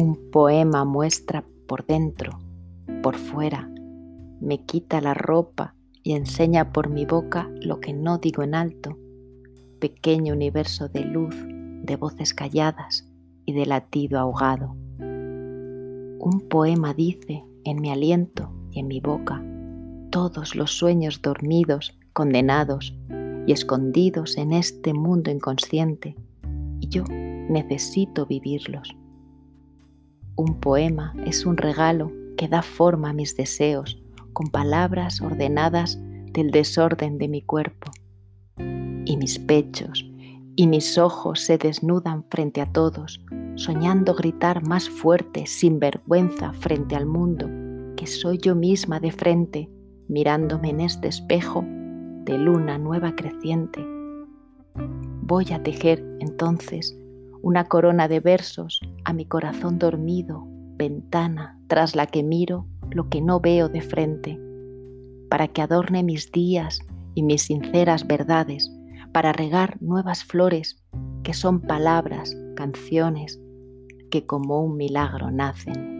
Un poema muestra por dentro, por fuera, me quita la ropa y enseña por mi boca lo que no digo en alto, pequeño universo de luz, de voces calladas y de latido ahogado. Un poema dice en mi aliento y en mi boca todos los sueños dormidos, condenados y escondidos en este mundo inconsciente, y yo necesito vivirlos. Un poema es un regalo que da forma a mis deseos con palabras ordenadas del desorden de mi cuerpo. Y mis pechos y mis ojos se desnudan frente a todos, soñando gritar más fuerte, sin vergüenza, frente al mundo, que soy yo misma de frente, mirándome en este espejo de luna nueva creciente. Voy a tejer entonces una corona de versos a mi corazón dormido, ventana tras la que miro lo que no veo de frente, para que adorne mis días y mis sinceras verdades, para regar nuevas flores que son palabras, canciones, que como un milagro nacen.